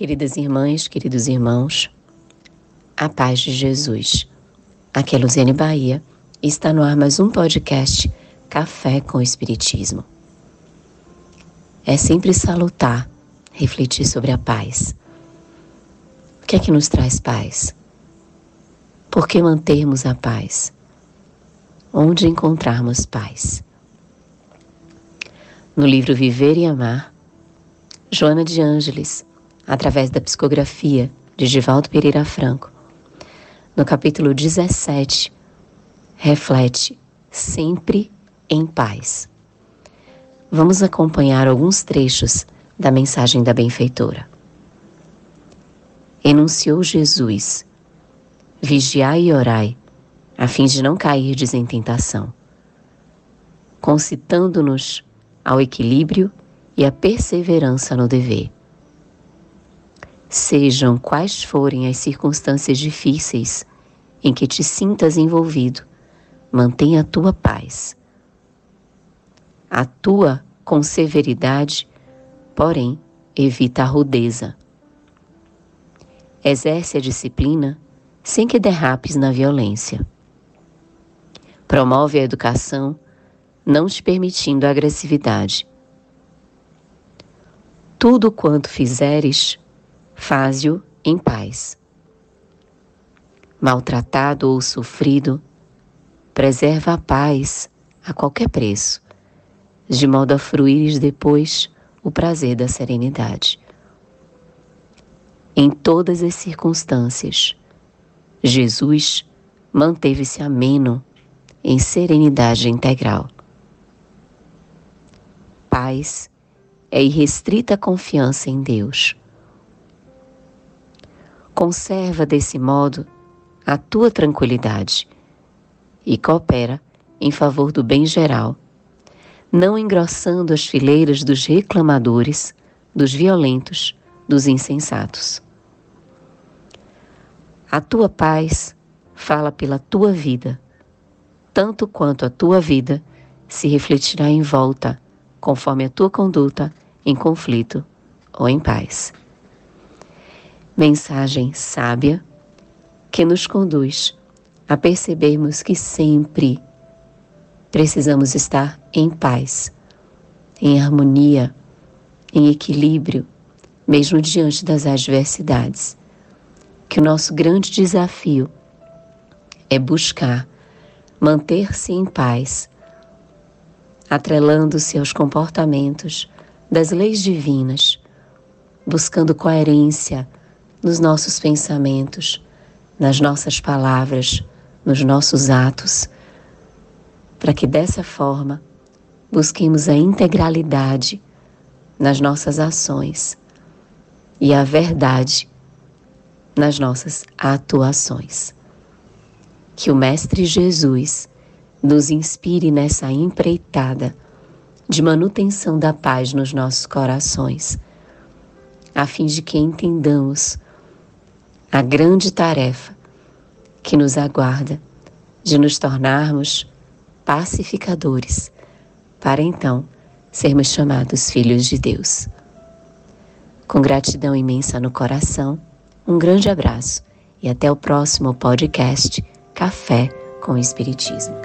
Queridas irmãs, queridos irmãos, a paz de Jesus. Aqui é Luziane Bahia e está no ar mais um podcast Café com Espiritismo. É sempre salutar, refletir sobre a paz. O que é que nos traz paz? Por que mantermos a paz? Onde encontrarmos paz? No livro Viver e Amar, Joana de Ângeles através da psicografia de Divaldo Pereira Franco. No capítulo 17, reflete sempre em paz. Vamos acompanhar alguns trechos da mensagem da benfeitora. Enunciou Jesus: Vigiai e orai, a fim de não cairdes em tentação, concitando-nos ao equilíbrio e à perseverança no dever Sejam quais forem as circunstâncias difíceis em que te sintas envolvido, mantenha a tua paz. Atua com severidade, porém evita a rudeza. Exerce a disciplina sem que derrapes na violência. Promove a educação, não te permitindo agressividade. Tudo quanto fizeres, faze-o em paz. Maltratado ou sofrido, preserva a paz a qualquer preço, de modo a fruires depois o prazer da serenidade. Em todas as circunstâncias, Jesus manteve-se ameno em serenidade integral. Paz é irrestrita confiança em Deus Conserva desse modo a tua tranquilidade e coopera em favor do bem geral, não engrossando as fileiras dos reclamadores, dos violentos, dos insensatos. A tua paz fala pela tua vida, tanto quanto a tua vida se refletirá em volta, conforme a tua conduta em conflito ou em paz mensagem sábia que nos conduz a percebermos que sempre precisamos estar em paz, em harmonia, em equilíbrio, mesmo diante das adversidades. Que o nosso grande desafio é buscar manter-se em paz, atrelando-se aos comportamentos das leis divinas, buscando coerência nos nossos pensamentos, nas nossas palavras, nos nossos atos, para que dessa forma busquemos a integralidade nas nossas ações e a verdade nas nossas atuações. Que o Mestre Jesus nos inspire nessa empreitada de manutenção da paz nos nossos corações, a fim de que entendamos a grande tarefa que nos aguarda de nos tornarmos pacificadores, para então sermos chamados filhos de Deus. Com gratidão imensa no coração, um grande abraço e até o próximo podcast Café com Espiritismo.